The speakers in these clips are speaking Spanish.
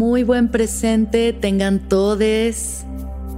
Muy buen presente tengan todos.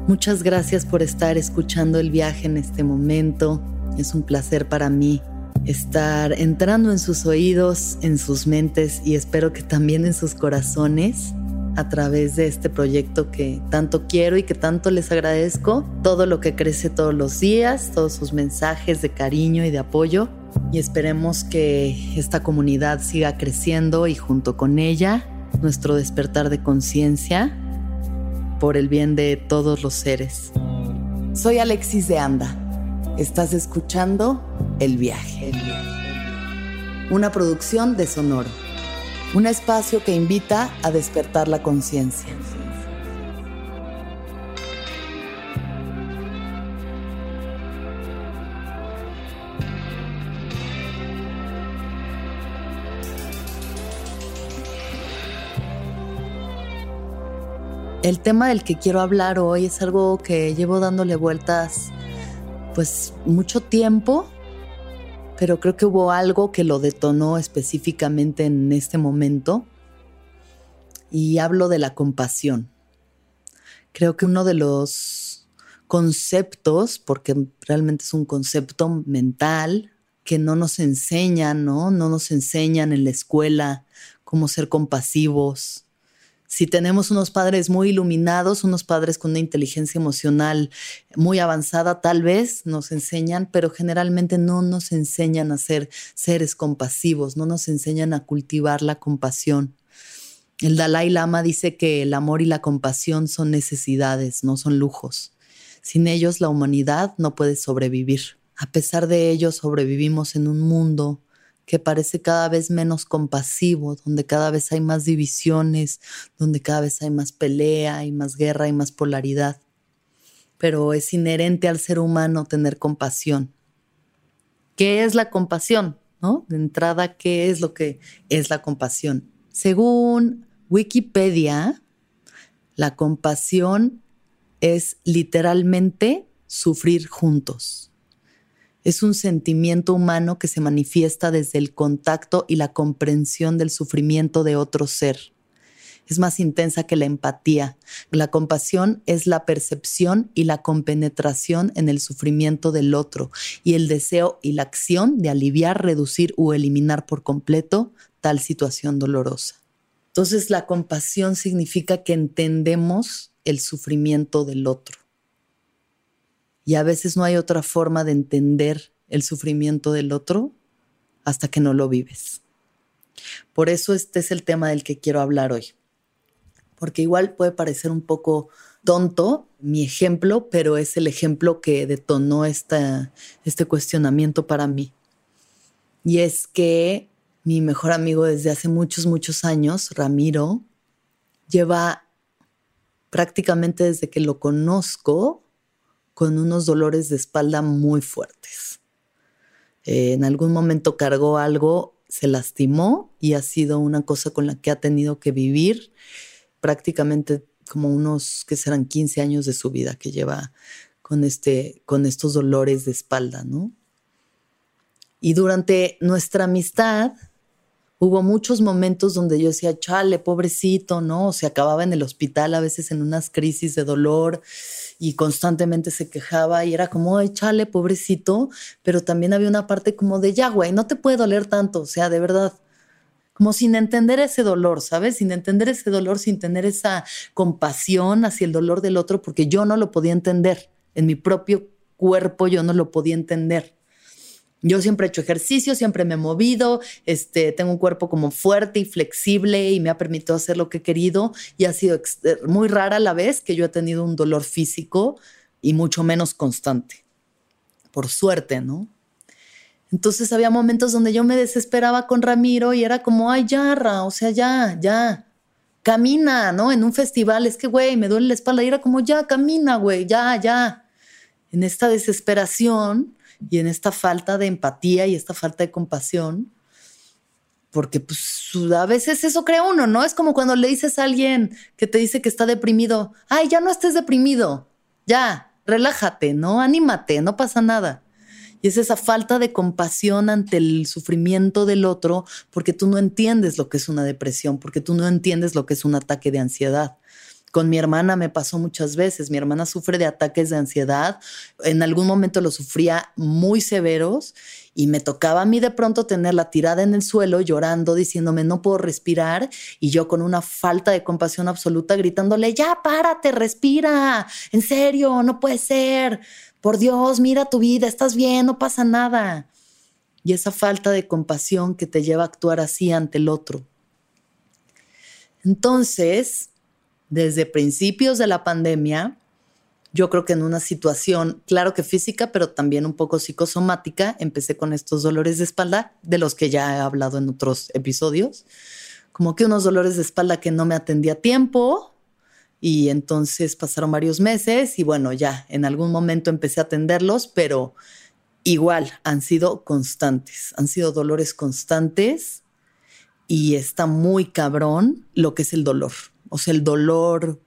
Muchas gracias por estar escuchando el viaje en este momento. Es un placer para mí estar entrando en sus oídos, en sus mentes y espero que también en sus corazones a través de este proyecto que tanto quiero y que tanto les agradezco. Todo lo que crece todos los días, todos sus mensajes de cariño y de apoyo. Y esperemos que esta comunidad siga creciendo y junto con ella nuestro despertar de conciencia por el bien de todos los seres. Soy Alexis de Anda. Estás escuchando El Viaje. Una producción de Sonoro. Un espacio que invita a despertar la conciencia. El tema del que quiero hablar hoy es algo que llevo dándole vueltas pues mucho tiempo, pero creo que hubo algo que lo detonó específicamente en este momento y hablo de la compasión. Creo que uno de los conceptos, porque realmente es un concepto mental que no nos enseñan, ¿no? No nos enseñan en la escuela cómo ser compasivos, si tenemos unos padres muy iluminados, unos padres con una inteligencia emocional muy avanzada, tal vez nos enseñan, pero generalmente no nos enseñan a ser seres compasivos, no nos enseñan a cultivar la compasión. El Dalai Lama dice que el amor y la compasión son necesidades, no son lujos. Sin ellos la humanidad no puede sobrevivir. A pesar de ello, sobrevivimos en un mundo que parece cada vez menos compasivo, donde cada vez hay más divisiones, donde cada vez hay más pelea, hay más guerra, hay más polaridad. Pero es inherente al ser humano tener compasión. ¿Qué es la compasión? ¿No? De entrada, ¿qué es lo que es la compasión? Según Wikipedia, la compasión es literalmente sufrir juntos. Es un sentimiento humano que se manifiesta desde el contacto y la comprensión del sufrimiento de otro ser. Es más intensa que la empatía. La compasión es la percepción y la compenetración en el sufrimiento del otro y el deseo y la acción de aliviar, reducir o eliminar por completo tal situación dolorosa. Entonces la compasión significa que entendemos el sufrimiento del otro y a veces no hay otra forma de entender el sufrimiento del otro hasta que no lo vives. Por eso este es el tema del que quiero hablar hoy. Porque igual puede parecer un poco tonto mi ejemplo, pero es el ejemplo que detonó esta, este cuestionamiento para mí. Y es que mi mejor amigo desde hace muchos, muchos años, Ramiro, lleva prácticamente desde que lo conozco con unos dolores de espalda muy fuertes. Eh, en algún momento cargó algo, se lastimó y ha sido una cosa con la que ha tenido que vivir prácticamente como unos que serán 15 años de su vida que lleva con, este, con estos dolores de espalda, ¿no? Y durante nuestra amistad, hubo muchos momentos donde yo decía, chale, pobrecito, ¿no? Se acababa en el hospital a veces en unas crisis de dolor y constantemente se quejaba y era como, ay, chale, pobrecito, pero también había una parte como de, ya, güey, no te puede doler tanto, o sea, de verdad, como sin entender ese dolor, ¿sabes? Sin entender ese dolor, sin tener esa compasión hacia el dolor del otro, porque yo no lo podía entender, en mi propio cuerpo yo no lo podía entender. Yo siempre he hecho ejercicio, siempre me he movido, este, tengo un cuerpo como fuerte y flexible y me ha permitido hacer lo que he querido y ha sido eh, muy rara la vez que yo he tenido un dolor físico y mucho menos constante. Por suerte, ¿no? Entonces había momentos donde yo me desesperaba con Ramiro y era como, ay, ya, o sea, ya, ya, camina, ¿no? En un festival, es que, güey, me duele la espalda y era como, ya, camina, güey, ya, ya. En esta desesperación y en esta falta de empatía y esta falta de compasión, porque pues a veces eso cree uno, ¿no? Es como cuando le dices a alguien que te dice que está deprimido, ay, ya no estés deprimido, ya, relájate, ¿no? Anímate, no pasa nada. Y es esa falta de compasión ante el sufrimiento del otro porque tú no entiendes lo que es una depresión, porque tú no entiendes lo que es un ataque de ansiedad. Con mi hermana me pasó muchas veces. Mi hermana sufre de ataques de ansiedad. En algún momento lo sufría muy severos y me tocaba a mí de pronto tenerla tirada en el suelo llorando, diciéndome no puedo respirar y yo con una falta de compasión absoluta gritándole, ya párate, respira, en serio, no puede ser, por Dios, mira tu vida, estás bien, no pasa nada. Y esa falta de compasión que te lleva a actuar así ante el otro. Entonces, desde principios de la pandemia, yo creo que en una situación, claro que física, pero también un poco psicosomática, empecé con estos dolores de espalda, de los que ya he hablado en otros episodios, como que unos dolores de espalda que no me atendía a tiempo. Y entonces pasaron varios meses y bueno, ya en algún momento empecé a atenderlos, pero igual han sido constantes, han sido dolores constantes y está muy cabrón lo que es el dolor o sea, el dolor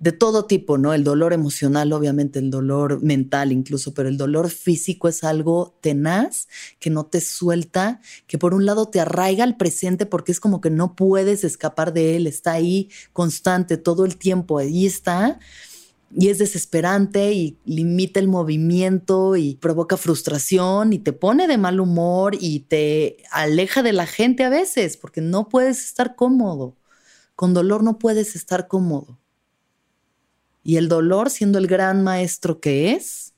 de todo tipo, ¿no? El dolor emocional, obviamente, el dolor mental incluso, pero el dolor físico es algo tenaz que no te suelta, que por un lado te arraiga al presente porque es como que no puedes escapar de él, está ahí constante todo el tiempo, ahí está. Y es desesperante y limita el movimiento y provoca frustración y te pone de mal humor y te aleja de la gente a veces porque no puedes estar cómodo. Con dolor no puedes estar cómodo. Y el dolor, siendo el gran maestro que es,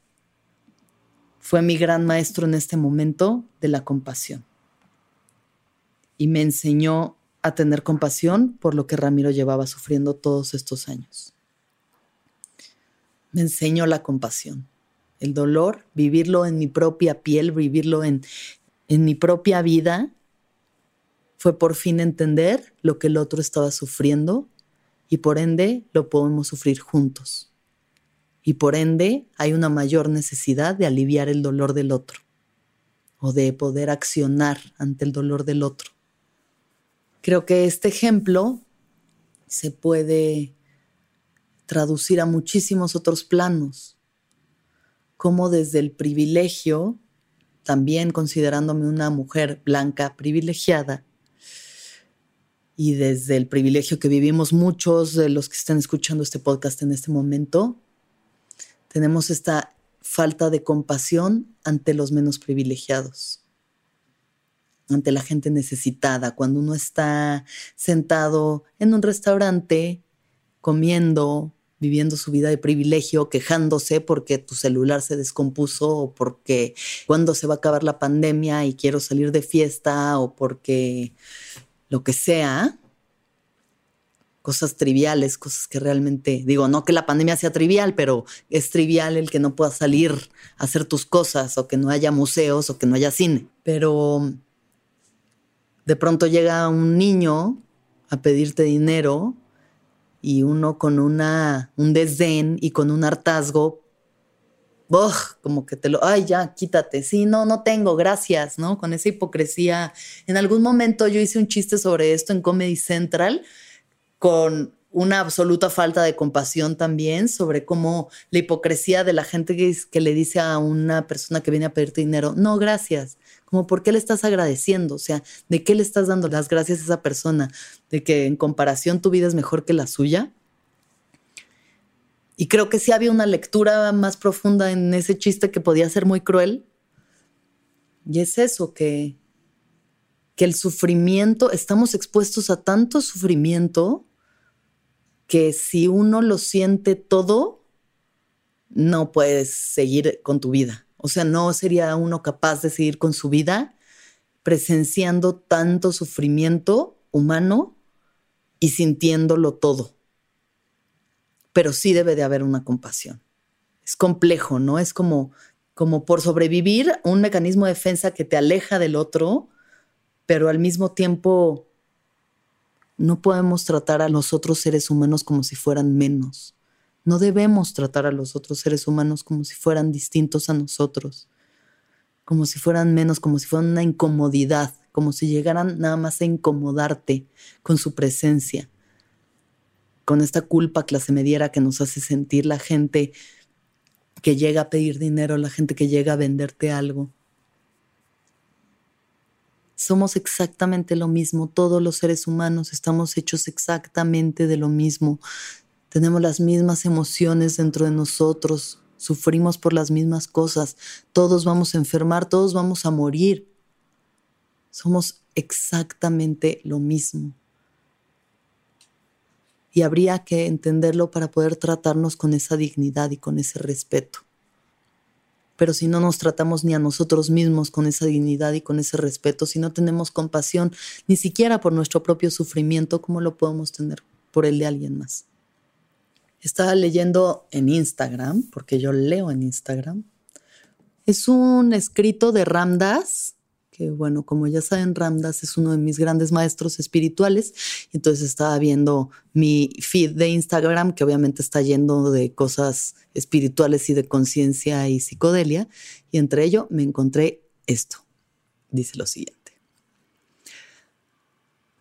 fue mi gran maestro en este momento de la compasión. Y me enseñó a tener compasión por lo que Ramiro llevaba sufriendo todos estos años. Me enseñó la compasión, el dolor, vivirlo en mi propia piel, vivirlo en, en mi propia vida fue por fin entender lo que el otro estaba sufriendo y por ende lo podemos sufrir juntos. Y por ende hay una mayor necesidad de aliviar el dolor del otro o de poder accionar ante el dolor del otro. Creo que este ejemplo se puede traducir a muchísimos otros planos, como desde el privilegio, también considerándome una mujer blanca privilegiada, y desde el privilegio que vivimos muchos de los que están escuchando este podcast en este momento, tenemos esta falta de compasión ante los menos privilegiados, ante la gente necesitada. Cuando uno está sentado en un restaurante, comiendo, viviendo su vida de privilegio, quejándose porque tu celular se descompuso o porque cuando se va a acabar la pandemia y quiero salir de fiesta o porque lo que sea, cosas triviales, cosas que realmente, digo, no que la pandemia sea trivial, pero es trivial el que no puedas salir a hacer tus cosas o que no haya museos o que no haya cine. Pero de pronto llega un niño a pedirte dinero y uno con una, un desdén y con un hartazgo como que te lo, ay, ya, quítate. Sí, no, no tengo, gracias, ¿no? Con esa hipocresía. En algún momento yo hice un chiste sobre esto en Comedy Central con una absoluta falta de compasión también sobre cómo la hipocresía de la gente que, que, le dice a una persona que viene a pedirte dinero, no, gracias. Como, ¿por qué le estás agradeciendo? O sea, ¿de qué le estás dando las gracias a esa persona? ¿De que en comparación tu vida es mejor que la suya? Y creo que sí había una lectura más profunda en ese chiste que podía ser muy cruel. Y es eso, que, que el sufrimiento, estamos expuestos a tanto sufrimiento que si uno lo siente todo, no puedes seguir con tu vida. O sea, no sería uno capaz de seguir con su vida presenciando tanto sufrimiento humano y sintiéndolo todo pero sí debe de haber una compasión. Es complejo, ¿no? Es como, como por sobrevivir, un mecanismo de defensa que te aleja del otro, pero al mismo tiempo no podemos tratar a los otros seres humanos como si fueran menos. No debemos tratar a los otros seres humanos como si fueran distintos a nosotros, como si fueran menos, como si fueran una incomodidad, como si llegaran nada más a incomodarte con su presencia, con esta culpa clase mediera que nos hace sentir la gente que llega a pedir dinero, la gente que llega a venderte algo. Somos exactamente lo mismo, todos los seres humanos estamos hechos exactamente de lo mismo. Tenemos las mismas emociones dentro de nosotros, sufrimos por las mismas cosas, todos vamos a enfermar, todos vamos a morir. Somos exactamente lo mismo. Y habría que entenderlo para poder tratarnos con esa dignidad y con ese respeto. Pero si no nos tratamos ni a nosotros mismos con esa dignidad y con ese respeto, si no tenemos compasión ni siquiera por nuestro propio sufrimiento, ¿cómo lo podemos tener por el de alguien más? Estaba leyendo en Instagram, porque yo leo en Instagram. Es un escrito de Ramdas, que bueno, como ya saben, Ramdas es uno de mis grandes maestros espirituales. Entonces estaba viendo mi feed de Instagram, que obviamente está yendo de cosas espirituales y de conciencia y psicodelia. Y entre ello me encontré esto. Dice lo siguiente.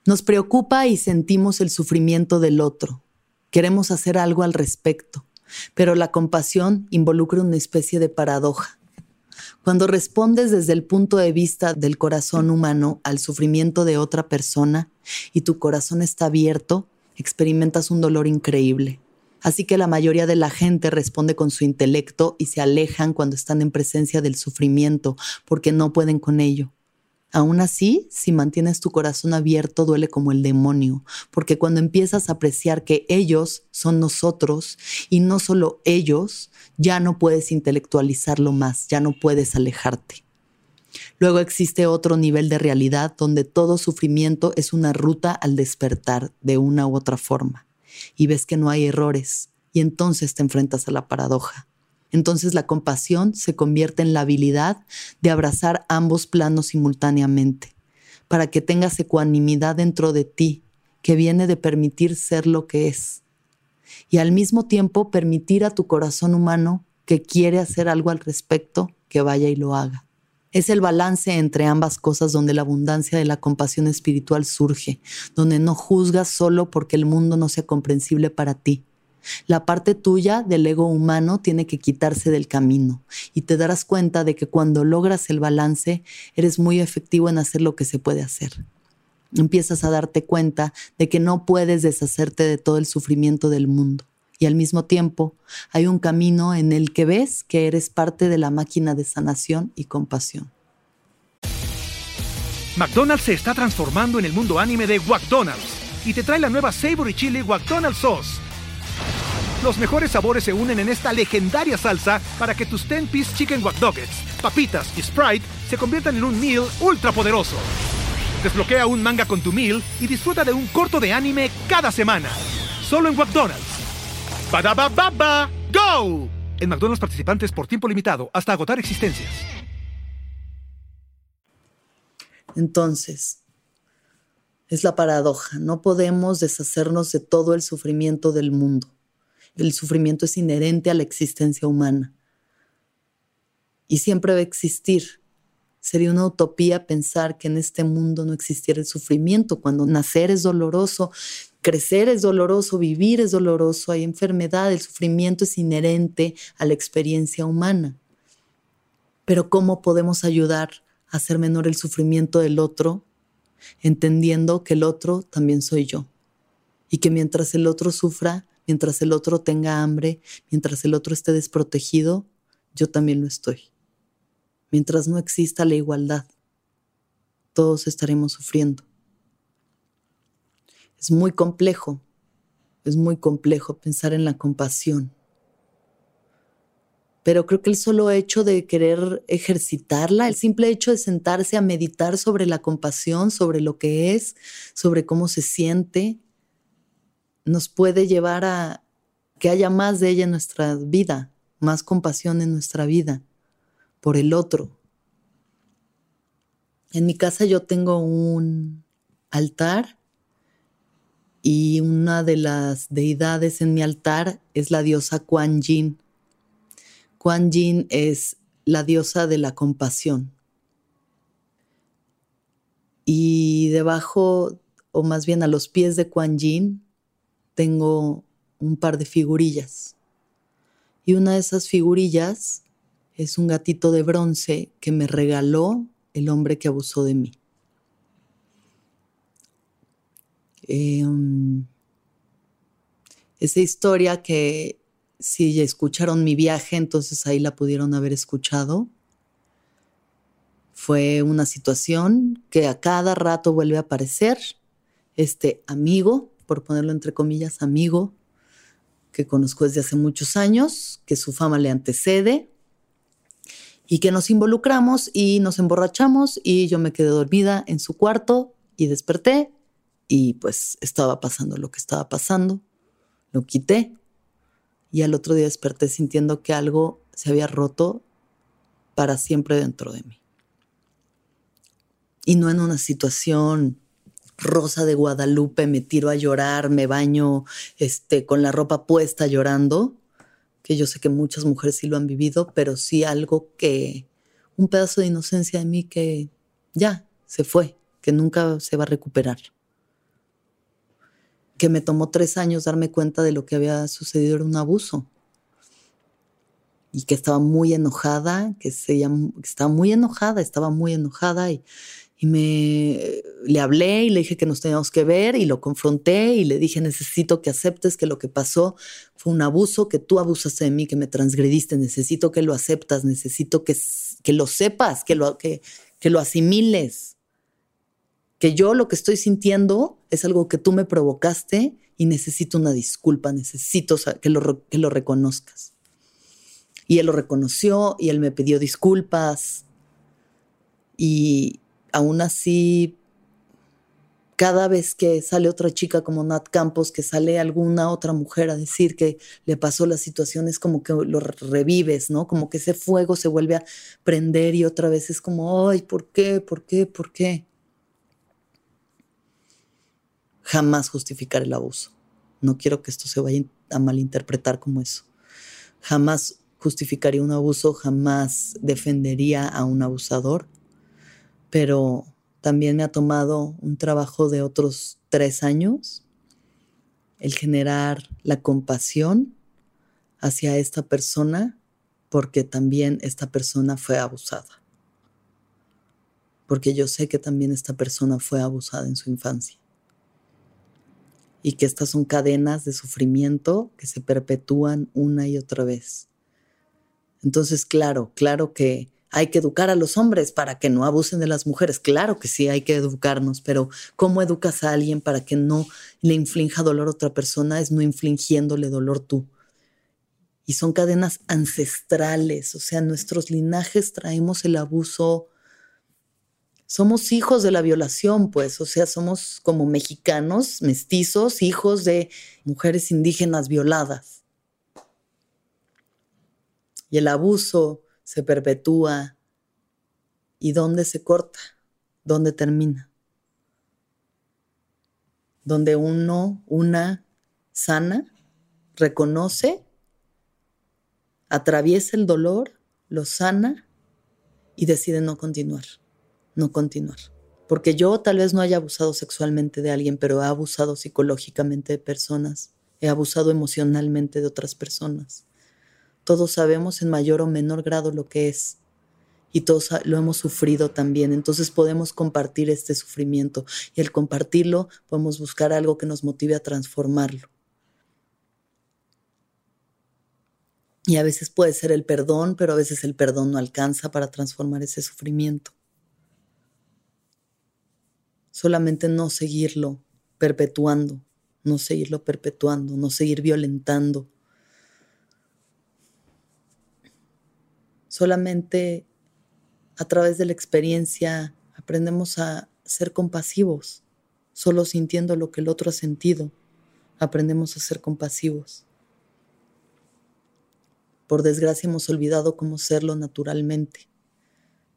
Nos preocupa y sentimos el sufrimiento del otro Queremos hacer algo al respecto, pero la compasión involucra una especie de paradoja. Cuando respondes desde el punto de vista del corazón humano al sufrimiento de otra persona y tu corazón está abierto, experimentas un dolor increíble. Así que la mayoría de la gente responde con su intelecto y se alejan cuando están en presencia del sufrimiento porque no pueden con ello. Aún así, si mantienes tu corazón abierto, duele como el demonio, porque cuando empiezas a apreciar que ellos son nosotros y no solo ellos, ya no puedes intelectualizarlo más, ya no puedes alejarte. Luego existe otro nivel de realidad donde todo sufrimiento es una ruta al despertar de una u otra forma, y ves que no hay errores, y entonces te enfrentas a la paradoja. Entonces la compasión se convierte en la habilidad de abrazar ambos planos simultáneamente, para que tengas ecuanimidad dentro de ti, que viene de permitir ser lo que es, y al mismo tiempo permitir a tu corazón humano que quiere hacer algo al respecto, que vaya y lo haga. Es el balance entre ambas cosas donde la abundancia de la compasión espiritual surge, donde no juzgas solo porque el mundo no sea comprensible para ti, la parte tuya del ego humano tiene que quitarse del camino y te darás cuenta de que cuando logras el balance eres muy efectivo en hacer lo que se puede hacer. Empiezas a darte cuenta de que no puedes deshacerte de todo el sufrimiento del mundo y al mismo tiempo hay un camino en el que ves que eres parte de la máquina de sanación y compasión. McDonald's se está transformando en el mundo anime de McDonald's y te trae la nueva Savory Chili McDonald's Sauce los mejores sabores se unen en esta legendaria salsa para que tus 10-piece chicken wack papitas y Sprite se conviertan en un meal ultra poderoso. Desbloquea un manga con tu meal y disfruta de un corto de anime cada semana. Solo en McDonald's. baba ¡Go! En McDonald's participantes por tiempo limitado hasta agotar existencias. Entonces, es la paradoja. No podemos deshacernos de todo el sufrimiento del mundo el sufrimiento es inherente a la existencia humana. Y siempre va a existir. Sería una utopía pensar que en este mundo no existiera el sufrimiento, cuando nacer es doloroso, crecer es doloroso, vivir es doloroso, hay enfermedad, el sufrimiento es inherente a la experiencia humana. Pero ¿cómo podemos ayudar a hacer menor el sufrimiento del otro, entendiendo que el otro también soy yo? Y que mientras el otro sufra, mientras el otro tenga hambre, mientras el otro esté desprotegido, yo también lo estoy. Mientras no exista la igualdad, todos estaremos sufriendo. Es muy complejo, es muy complejo pensar en la compasión. Pero creo que el solo hecho de querer ejercitarla, el simple hecho de sentarse a meditar sobre la compasión, sobre lo que es, sobre cómo se siente, nos puede llevar a que haya más de ella en nuestra vida, más compasión en nuestra vida, por el otro. En mi casa yo tengo un altar y una de las deidades en mi altar es la diosa Kuan Yin. Kuan Yin es la diosa de la compasión. Y debajo, o más bien a los pies de Kuan Yin, tengo un par de figurillas. Y una de esas figurillas es un gatito de bronce que me regaló el hombre que abusó de mí. Em, esa historia que si escucharon mi viaje, entonces ahí la pudieron haber escuchado. Fue una situación que a cada rato vuelve a aparecer. Este amigo, por ponerlo entre comillas, amigo, que conozco desde hace muchos años, que su fama le antecede, y que nos involucramos y nos emborrachamos y yo me quedé dormida en su cuarto y desperté y pues estaba pasando lo que estaba pasando. Lo quité y al otro día desperté sintiendo que algo se había roto para siempre dentro de mí. Y no en una situación rosa de Guadalupe, me tiro a llorar, me baño este, con la ropa puesta llorando, que yo sé que muchas mujeres sí lo han vivido, pero sí algo que, un pedazo de inocencia de mí que ya se fue, que nunca se va a recuperar. Que me tomó tres años darme cuenta de lo que había sucedido era un abuso. Y que estaba muy enojada, que, se, estaba muy enojada, estaba muy enojada y, y me le hablé y le dije que nos teníamos que ver y lo confronté y le dije necesito que aceptes que lo que pasó fue un abuso, que tú abusaste de mí, que me transgrediste, necesito que lo aceptas, necesito que, que lo sepas, que lo, que, que lo asimiles, que yo lo que estoy sintiendo es algo que tú me provocaste y necesito una disculpa, necesito que lo, que lo reconozcas. Y él lo reconoció y él me pidió disculpas y, aún así, cada vez que sale otra chica como Nat Campos, que sale alguna otra mujer a decir que le pasó la situación, es como que lo revives, ¿no? Como que ese fuego se vuelve a prender y otra vez es como, ay, ¿por qué? ¿Por qué? ¿Por qué? Jamás justificar el abuso. No quiero que esto se vaya a malinterpretar como eso. Jamás justificaría un abuso, jamás defendería a un abusador pero también me ha tomado un trabajo de otros tres años el generar la compasión hacia esta persona porque también esta persona fue abusada. Porque yo sé que también esta persona fue abusada en su infancia. Y que estas son cadenas de sufrimiento que se perpetúan una y otra vez. Entonces, claro, claro que hay que educar a los hombres para que no abusen de las mujeres. Claro que sí, hay que educarnos, pero ¿cómo educas a alguien para que no le inflinja dolor a otra persona? Es no infligiéndole dolor tú. Y son cadenas ancestrales, o sea, nuestros linajes traemos el abuso. Somos hijos de la violación, pues, o sea, somos como mexicanos, mestizos, hijos de mujeres indígenas violadas. Y el abuso se perpetúa y dónde se corta, dónde termina. Donde uno, una sana, reconoce, atraviesa el dolor, lo sana y decide no continuar, no continuar. Porque yo tal vez no haya abusado sexualmente de alguien, pero he abusado psicológicamente de personas, he abusado emocionalmente de otras personas todos sabemos en mayor o menor grado lo que es y todos lo hemos sufrido también. Entonces podemos compartir este sufrimiento y al compartirlo podemos buscar algo que nos motive a transformarlo. Y a veces puede ser el perdón, pero a veces el perdón no alcanza para transformar ese sufrimiento. Solamente no seguirlo perpetuando, no seguirlo perpetuando, no seguir violentando, Solamente a través de la experiencia aprendemos a ser compasivos. Solo sintiendo lo que el otro ha sentido, aprendemos a ser compasivos. Por desgracia hemos olvidado cómo serlo naturalmente.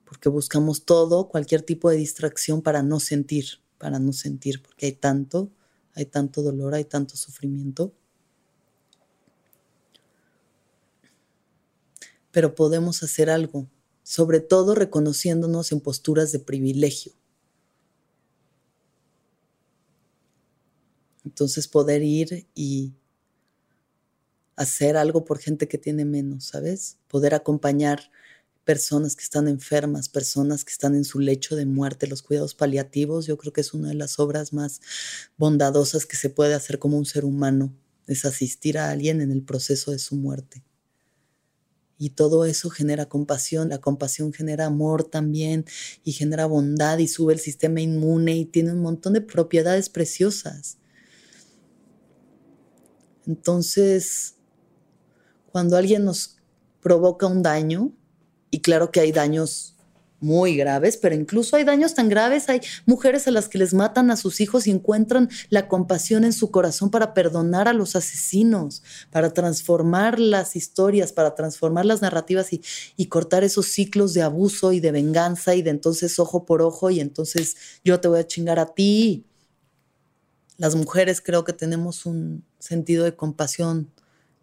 porque buscamos todo, cualquier tipo de distracción para no sentir, para no sentir, porque hay tanto, hay tanto dolor, hay tanto sufrimiento. Pero podemos hacer algo, sobre todo reconociéndonos en posturas de privilegio. Entonces poder ir y hacer algo por gente que tiene menos, ¿sabes? Poder acompañar personas que están enfermas, personas que están en su lecho de muerte, los cuidados paliativos, yo creo que es una de las obras más bondadosas que se puede hacer como un ser humano, es asistir a alguien en el proceso de su muerte. Y todo eso genera compasión, la compasión genera amor también y genera bondad y sube el sistema inmune y tiene un montón de propiedades preciosas. Entonces, cuando alguien nos provoca un daño, y claro que hay daños muy graves, pero incluso hay daños tan graves, hay mujeres a las que les matan a sus hijos y encuentran la compasión en su corazón para perdonar a los asesinos, para transformar las historias, para transformar las narrativas y, y cortar esos ciclos de abuso y de venganza y de entonces ojo por ojo y entonces yo te voy a chingar a ti. Las mujeres creo que tenemos un sentido de compasión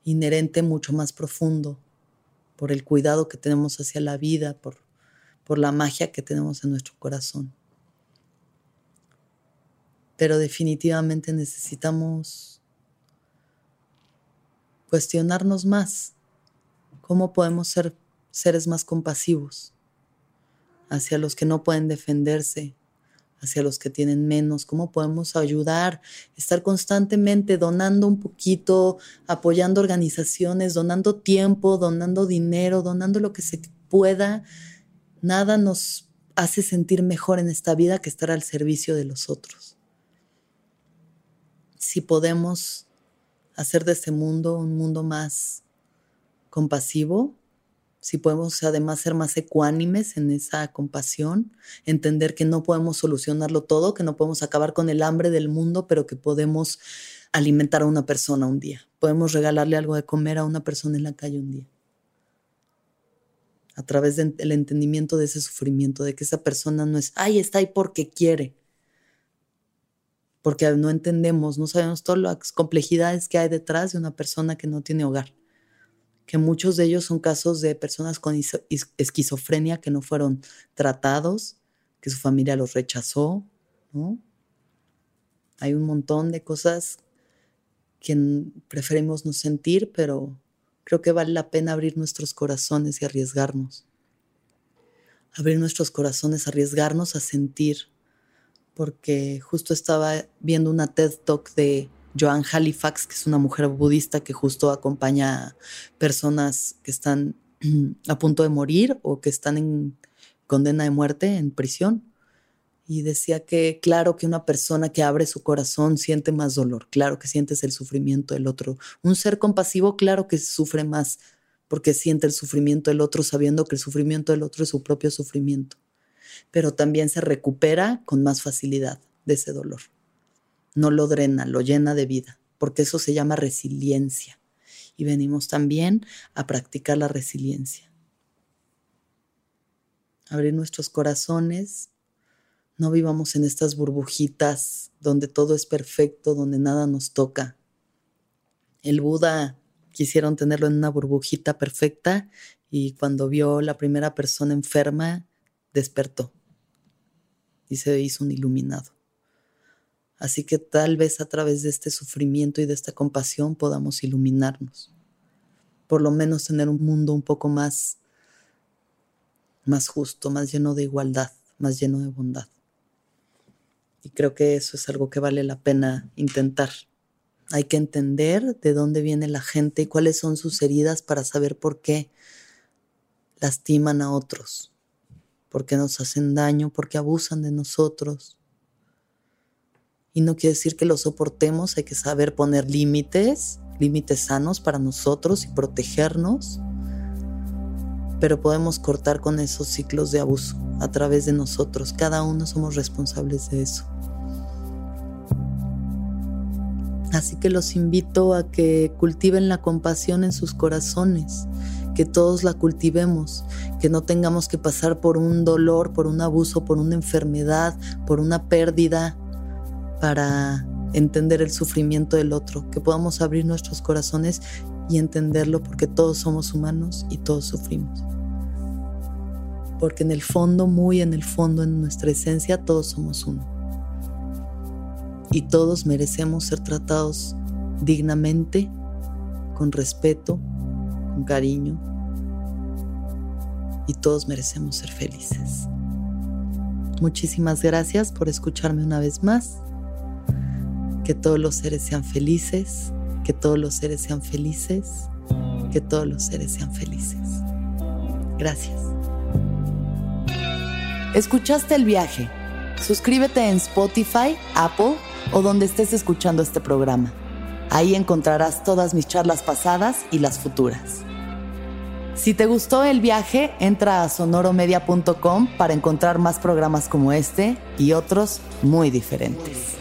inherente mucho más profundo, por el cuidado que tenemos hacia la vida, por, por la magia que tenemos en nuestro corazón. Pero definitivamente necesitamos cuestionarnos más cómo podemos ser seres más compasivos hacia los que no pueden defenderse, hacia los que tienen menos, cómo podemos ayudar, estar constantemente donando un poquito, apoyando organizaciones, donando tiempo, donando dinero, donando lo que se pueda. Nada nos hace sentir mejor en esta vida que estar al servicio de los otros. Si podemos hacer de este mundo un mundo más compasivo, si podemos además ser más ecuánimes en esa compasión, entender que no podemos solucionarlo todo, que no podemos acabar con el hambre del mundo, pero que podemos alimentar a una persona un día. Podemos regalarle algo de comer a una persona en la calle un día. A través del entendimiento de ese sufrimiento, de que esa persona no es, ay, está ahí porque quiere. Porque no entendemos, no sabemos todas las complejidades que hay detrás de una persona que no tiene hogar que muchos de ellos son casos de personas con esquizofrenia que no fueron tratados, que su familia los rechazó, ¿no? Hay un montón de cosas que preferimos no sentir, pero creo que vale la pena abrir nuestros corazones y arriesgarnos. Abrir nuestros corazones, arriesgarnos a sentir, porque justo estaba viendo una TED Talk de Joan Halifax, que es una mujer budista que justo acompaña a personas que están a punto de morir o que están en condena de muerte en prisión. Y decía que claro que una persona que abre su corazón siente más dolor, claro que sientes el sufrimiento del otro. Un ser compasivo, claro que sufre más porque siente el sufrimiento del otro sabiendo que el sufrimiento del otro es su propio sufrimiento. Pero también se recupera con más facilidad de ese dolor no lo drena, lo llena de vida, porque eso se llama resiliencia. Y venimos también a practicar la resiliencia. Abrir nuestros corazones, no vivamos en estas burbujitas donde todo es perfecto, donde nada nos toca. El Buda quisieron tenerlo en una burbujita perfecta y cuando vio la primera persona enferma, despertó y se hizo un iluminado. Así que tal vez a través de este sufrimiento y de esta compasión podamos iluminarnos. Por lo menos tener un mundo un poco más, más justo, más lleno de igualdad, más lleno de bondad. Y creo que eso es algo que vale la pena intentar. Hay que entender de dónde viene la gente y cuáles son sus heridas para saber por qué lastiman a otros, por qué nos hacen daño, por qué abusan de nosotros y no quiere decir que lo soportemos, hay que saber poner límites, límites sanos para nosotros y protegernos, pero podemos cortar con esos ciclos de abuso a través de nosotros. Cada uno somos responsables de eso. Así que los invito a que cultiven la compasión en sus corazones, que todos la cultivemos, que no tengamos que pasar por un dolor, por un abuso, por una enfermedad, por una pérdida para entender el sufrimiento del otro, que podamos abrir nuestros corazones y entenderlo porque todos somos humanos y todos sufrimos. Porque en el fondo, muy en el fondo, en nuestra esencia, todos somos uno. Y todos merecemos ser tratados dignamente, con respeto, con cariño. Y todos merecemos ser felices. Muchísimas gracias por escucharme una vez más. Que todos los seres sean felices, que todos los seres sean felices, que todos los seres sean felices. Gracias. ¿Escuchaste el viaje? Suscríbete en Spotify, Apple o donde estés escuchando este programa. Ahí encontrarás todas mis charlas pasadas y las futuras. Si te gustó el viaje, entra a sonoromedia.com para encontrar más programas como este y otros muy diferentes.